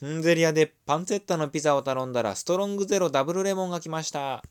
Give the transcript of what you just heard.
フンゼリアでパンツェッタのピザを頼んだらストロングゼロダブルレモンが来ました。